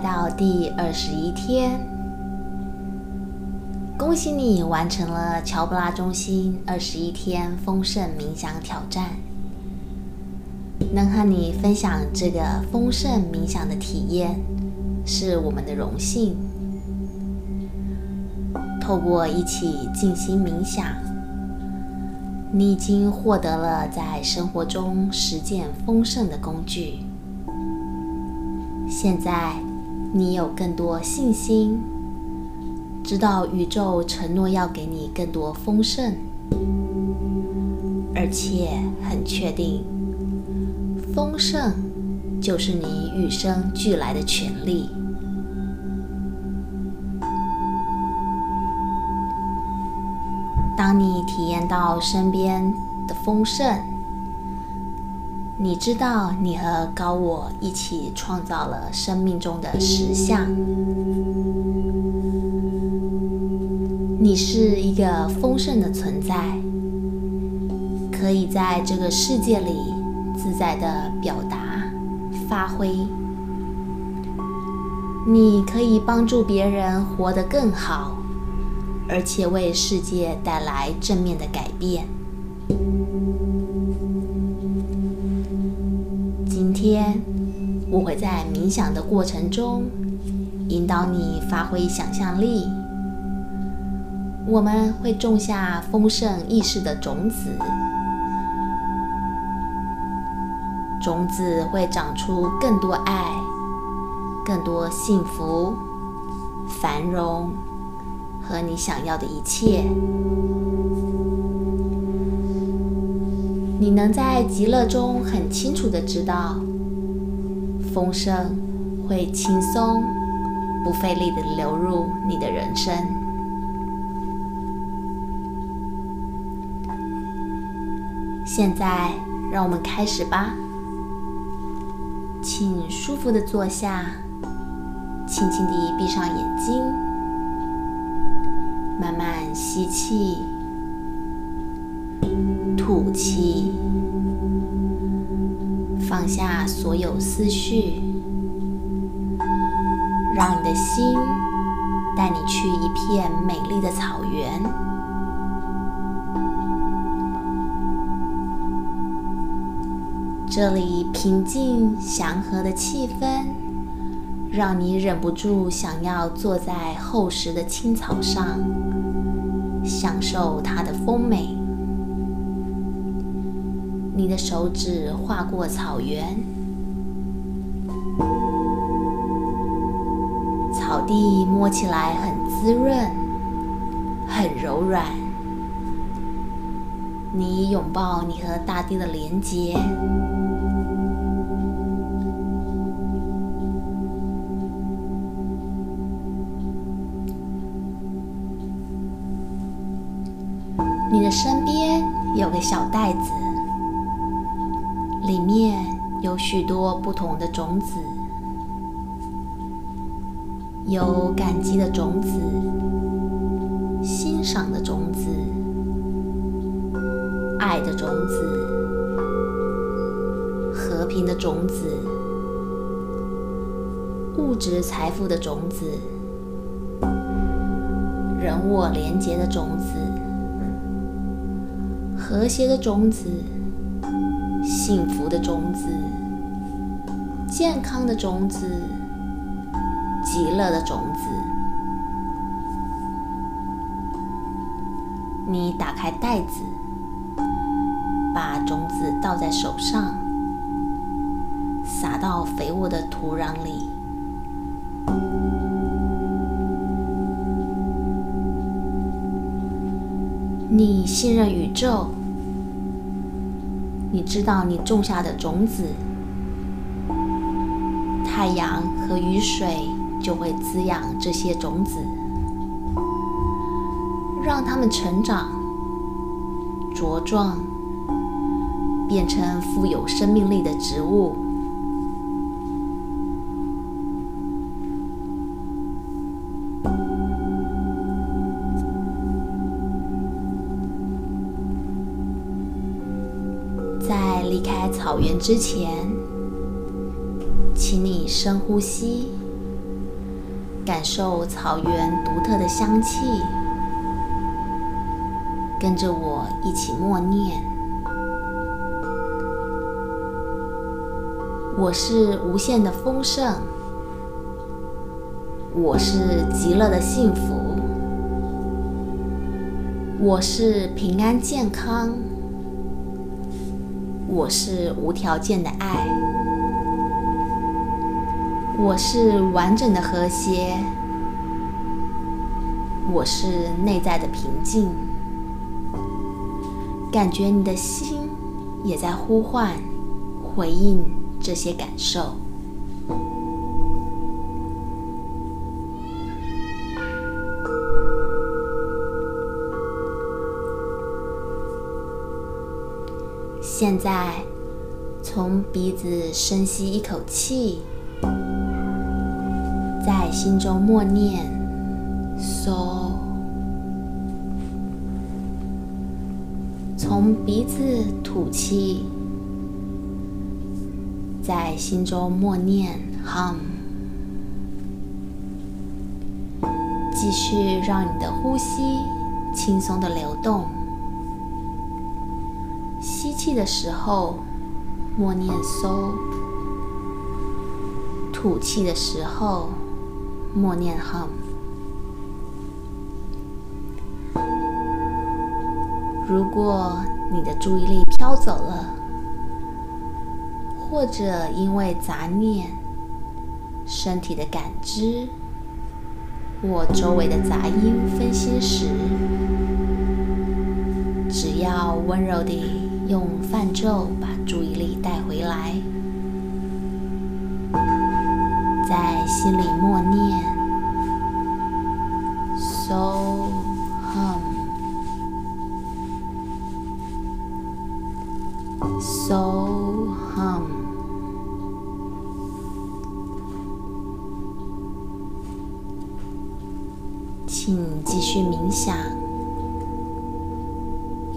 到第二十一天，恭喜你完成了乔布拉中心二十一天丰盛冥想挑战。能和你分享这个丰盛冥想的体验，是我们的荣幸。透过一起静心冥想，你已经获得了在生活中实践丰盛的工具。现在，你有更多信心，知道宇宙承诺要给你更多丰盛，而且很确定，丰盛就是你与生俱来的权利。当你体验到身边的丰盛，你知道你和高我一起创造了生命中的实相。你是一个丰盛的存在，可以在这个世界里自在地表达、发挥。你可以帮助别人活得更好。而且为世界带来正面的改变。天我会在冥想的过程中引导你发挥想象力。我们会种下丰盛意识的种子，种子会长出更多爱、更多幸福、繁荣。和你想要的一切，你能在极乐中很清楚的知道，丰盛会轻松、不费力地流入你的人生。现在，让我们开始吧。请舒服地坐下，轻轻地闭上眼睛。慢慢吸气，吐气，放下所有思绪，让你的心带你去一片美丽的草原。这里平静祥和的气氛。让你忍不住想要坐在厚实的青草上，享受它的丰美。你的手指划过草原，草地摸起来很滋润，很柔软。你拥抱你和大地的连结。你的身边有个小袋子，里面有许多不同的种子，有感激的种子、欣赏的种子、爱的种子、和平的种子、物质财富的种子、人我连结的种子。和谐的种子，幸福的种子，健康的种子，极乐的种子。你打开袋子，把种子倒在手上，撒到肥沃的土壤里。你信任宇宙。你知道，你种下的种子，太阳和雨水就会滋养这些种子，让它们成长、茁壮，变成富有生命力的植物。草原之前，请你深呼吸，感受草原独特的香气，跟着我一起默念：我是无限的丰盛，我是极乐的幸福，我是平安健康，我是无条件的爱。我是完整的和谐，我是内在的平静。感觉你的心也在呼唤、回应这些感受。现在，从鼻子深吸一口气。在心中默念：“so”，从鼻子吐气，在心中默念 “hum”，继续让你的呼吸轻松的流动。吸气的时候，默念 “so”；吐气的时候，默念 hum。如果你的注意力飘走了，或者因为杂念、身体的感知或周围的杂音分心时，只要温柔地用泛咒把注意力带回来。在心里默念，So hum，So hum，请继续冥想，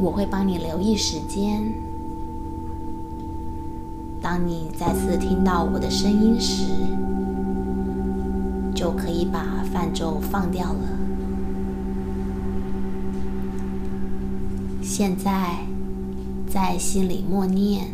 我会帮你留意时间。当你再次听到我的声音时，就可以把泛舟放掉了。现在，在心里默念。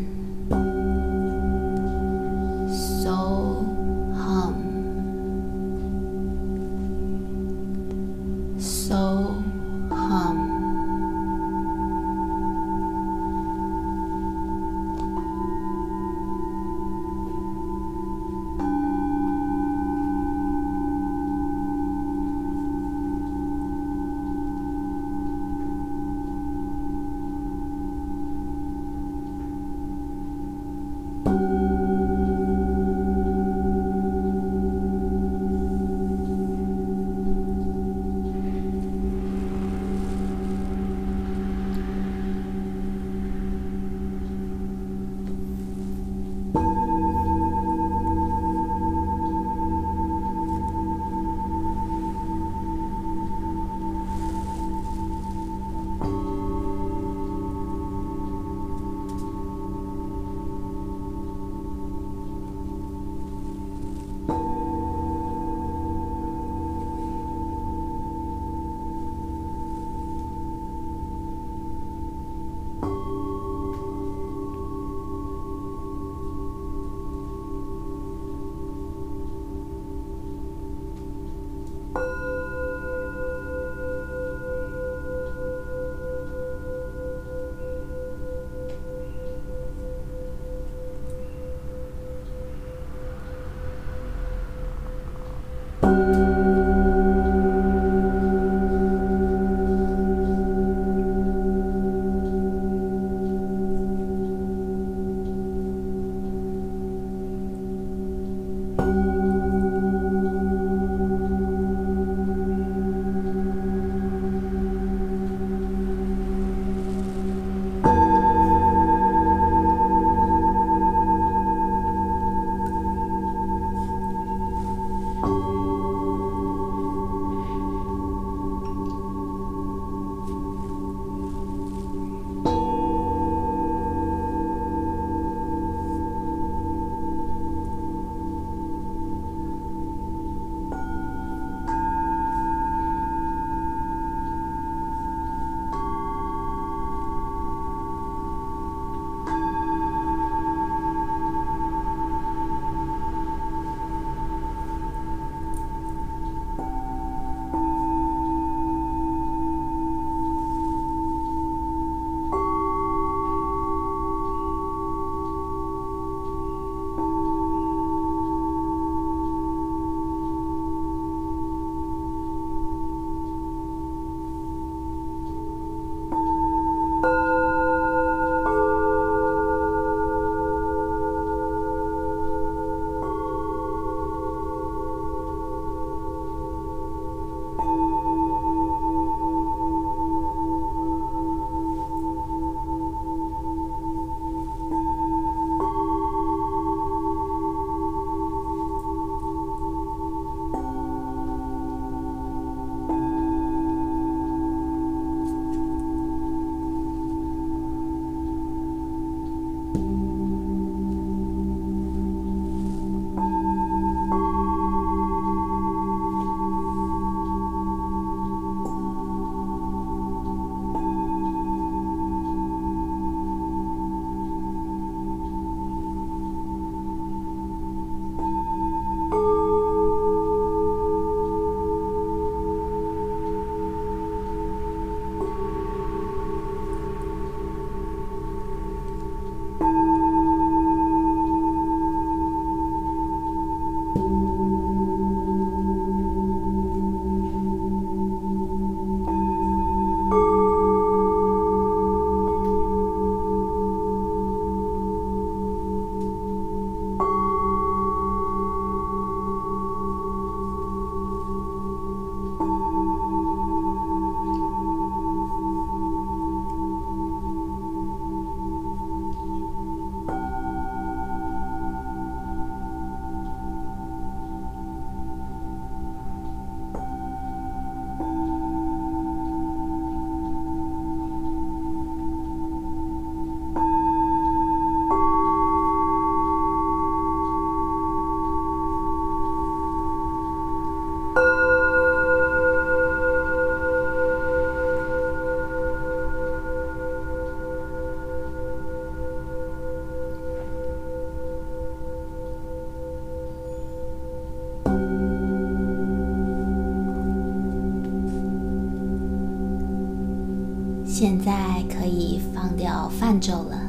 现在可以放掉泛舟了，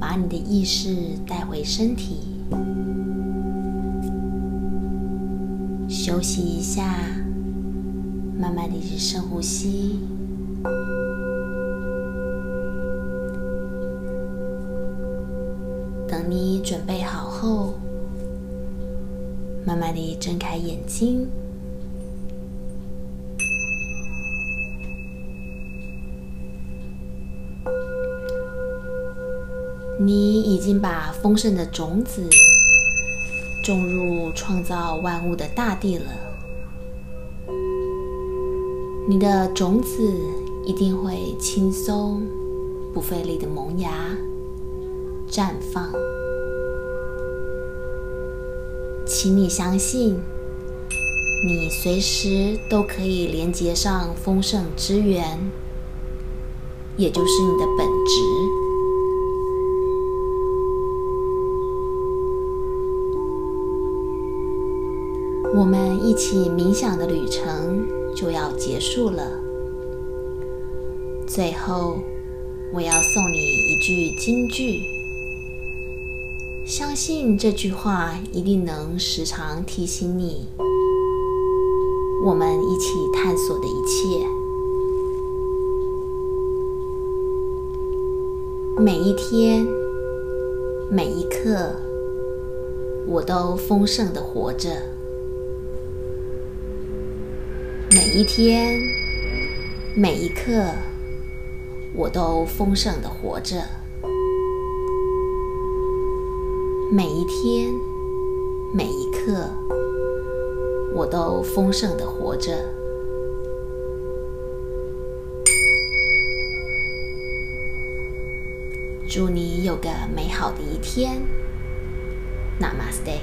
把你的意识带回身体，休息一下，慢慢的去深呼吸。等你准备好后，慢慢的睁开眼睛。你已经把丰盛的种子种入创造万物的大地了。你的种子一定会轻松、不费力的萌芽、绽放。请你相信，你随时都可以连接上丰盛之源，也就是你的本质。我们一起冥想的旅程就要结束了。最后，我要送你一句金句，相信这句话一定能时常提醒你，我们一起探索的一切。每一天，每一刻，我都丰盛的活着。每一天，每一刻，我都丰盛的活着。每一天，每一刻，我都丰盛的活着。祝你有个美好的一天。Namaste。